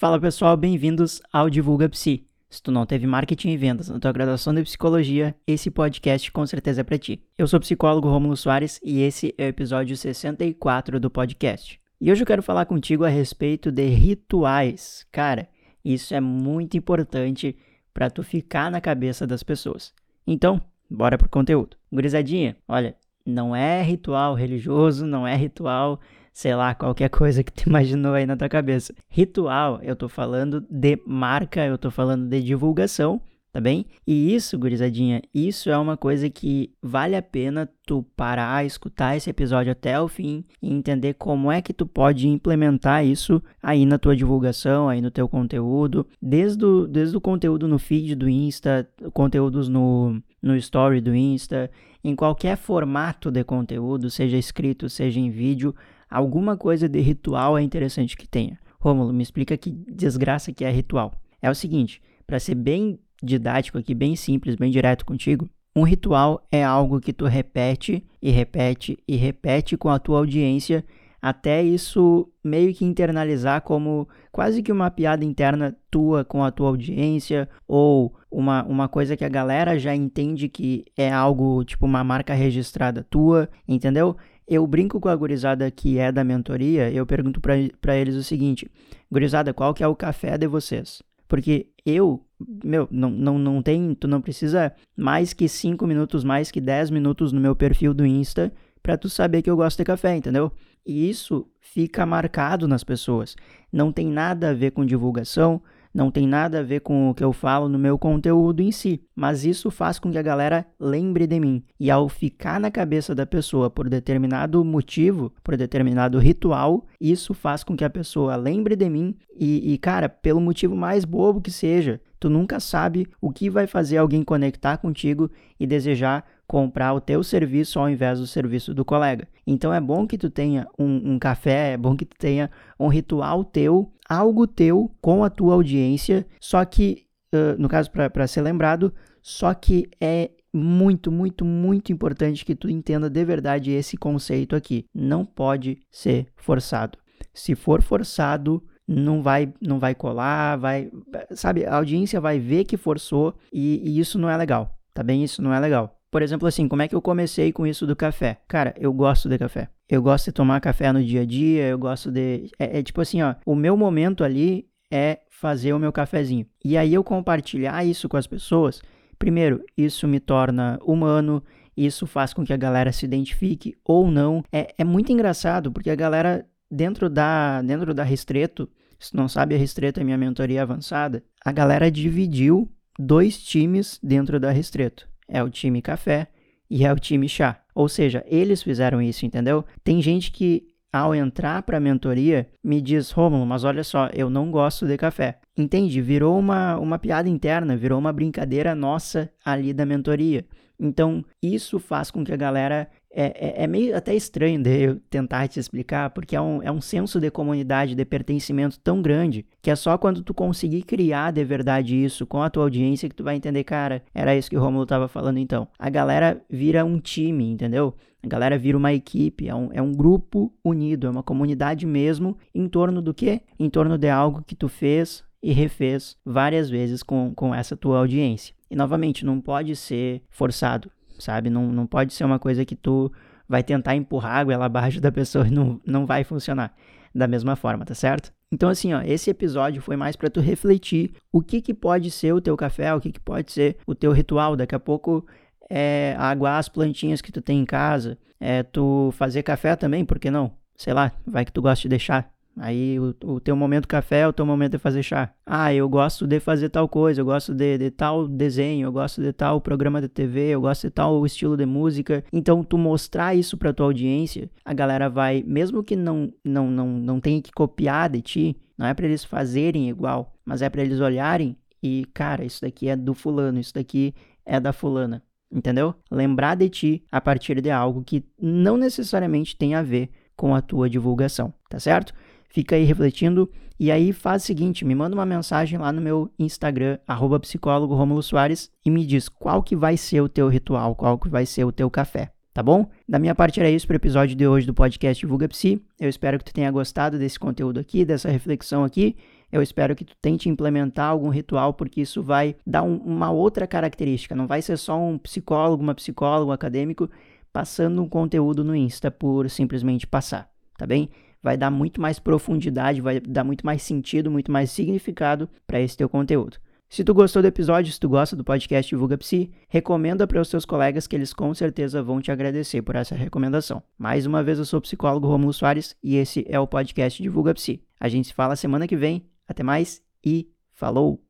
Fala pessoal, bem-vindos ao Divulga Psi. Se tu não teve marketing e vendas na tua graduação de psicologia, esse podcast com certeza é para ti. Eu sou o psicólogo Romulo Soares e esse é o episódio 64 do podcast. E hoje eu quero falar contigo a respeito de rituais. Cara, isso é muito importante para tu ficar na cabeça das pessoas. Então, bora pro conteúdo. Gurizadinha, olha, não é ritual religioso, não é ritual sei lá, qualquer coisa que tu imaginou aí na tua cabeça. Ritual, eu tô falando de marca, eu tô falando de divulgação, tá bem? E isso, gurizadinha, isso é uma coisa que vale a pena tu parar, escutar esse episódio até o fim e entender como é que tu pode implementar isso aí na tua divulgação, aí no teu conteúdo, desde o, desde o conteúdo no feed do Insta, conteúdos no, no story do Insta, em qualquer formato de conteúdo, seja escrito, seja em vídeo, alguma coisa de ritual é interessante que tenha. Rômulo, me explica que desgraça que é ritual. É o seguinte, para ser bem didático aqui, bem simples, bem direto contigo, um ritual é algo que tu repete e repete e repete com a tua audiência até isso meio que internalizar como quase que uma piada interna tua com a tua audiência ou uma, uma coisa que a galera já entende que é algo tipo uma marca registrada tua, entendeu? Eu brinco com a gurizada que é da mentoria, eu pergunto para eles o seguinte: gurizada, qual que é o café de vocês? Porque eu, meu, não, não, não tem, tu não precisa mais que 5 minutos, mais que 10 minutos no meu perfil do Insta para tu saber que eu gosto de café, entendeu? E isso fica marcado nas pessoas. Não tem nada a ver com divulgação, não tem nada a ver com o que eu falo no meu conteúdo em si, mas isso faz com que a galera lembre de mim. E ao ficar na cabeça da pessoa por determinado motivo, por determinado ritual, isso faz com que a pessoa lembre de mim e, e cara, pelo motivo mais bobo que seja, tu nunca sabe o que vai fazer alguém conectar contigo e desejar comprar o teu serviço ao invés do serviço do colega. Então é bom que tu tenha um, um café, é bom que tu tenha um ritual teu, algo teu com a tua audiência, só que, uh, no caso, para ser lembrado, só que é muito, muito, muito importante que tu entenda de verdade esse conceito aqui. Não pode ser forçado. Se for forçado, não vai não vai colar, vai, sabe, a audiência vai ver que forçou e, e isso não é legal, tá bem? Isso não é legal. Por exemplo, assim, como é que eu comecei com isso do café? Cara, eu gosto de café. Eu gosto de tomar café no dia a dia, eu gosto de. É, é tipo assim, ó, o meu momento ali é fazer o meu cafezinho. E aí eu compartilhar isso com as pessoas, primeiro, isso me torna humano, isso faz com que a galera se identifique ou não. É, é muito engraçado, porque a galera dentro da, dentro da Restreto, se não sabe, a Restreto é minha mentoria avançada, a galera dividiu dois times dentro da Restreto é o time café e é o time chá. Ou seja, eles fizeram isso, entendeu? Tem gente que ao entrar para a mentoria me diz, Rômulo, mas olha só, eu não gosto de café. Entende? Virou uma, uma piada interna, virou uma brincadeira nossa ali da mentoria. Então, isso faz com que a galera é, é, é, meio até estranho de eu tentar te explicar, porque é um, é um senso de comunidade, de pertencimento tão grande, que é só quando tu conseguir criar de verdade isso com a tua audiência que tu vai entender, cara, era isso que o Romulo tava falando então. A galera vira um time, entendeu? A galera vira uma equipe, é um, é um grupo unido, é uma comunidade mesmo, em torno do quê? Em torno de algo que tu fez e refez várias vezes com, com essa tua audiência. E novamente, não pode ser forçado sabe? Não, não pode ser uma coisa que tu vai tentar empurrar água abaixo da pessoa e não, não vai funcionar da mesma forma, tá certo? Então assim, ó, esse episódio foi mais para tu refletir o que que pode ser o teu café, o que que pode ser o teu ritual. Daqui a pouco é aguar as plantinhas que tu tem em casa, é tu fazer café também, por que não? Sei lá, vai que tu gosta de deixar Aí o, o teu momento café é o teu momento de fazer chá. Ah, eu gosto de fazer tal coisa, eu gosto de, de tal desenho, eu gosto de tal programa de TV, eu gosto de tal estilo de música. Então, tu mostrar isso pra tua audiência, a galera vai, mesmo que não, não, não, não tenha que copiar de ti, não é para eles fazerem igual, mas é para eles olharem e, cara, isso daqui é do fulano, isso daqui é da fulana. Entendeu? Lembrar de ti a partir de algo que não necessariamente tem a ver com a tua divulgação, tá certo? Fica aí refletindo. E aí faz o seguinte, me manda uma mensagem lá no meu Instagram, arroba psicólogo Romulo Soares, e me diz qual que vai ser o teu ritual, qual que vai ser o teu café, tá bom? Da minha parte era isso para o episódio de hoje do podcast Divulga Psi. Eu espero que tu tenha gostado desse conteúdo aqui, dessa reflexão aqui. Eu espero que tu tente implementar algum ritual, porque isso vai dar um, uma outra característica. Não vai ser só um psicólogo, uma psicóloga, um acadêmico passando um conteúdo no Insta por simplesmente passar, tá bem? Vai dar muito mais profundidade, vai dar muito mais sentido, muito mais significado para esse teu conteúdo. Se tu gostou do episódio, se tu gosta do podcast Divulga Psi, recomenda para os seus colegas que eles com certeza vão te agradecer por essa recomendação. Mais uma vez, eu sou o psicólogo Romulo Soares e esse é o podcast Divulga Psi. A gente se fala semana que vem. Até mais e falou!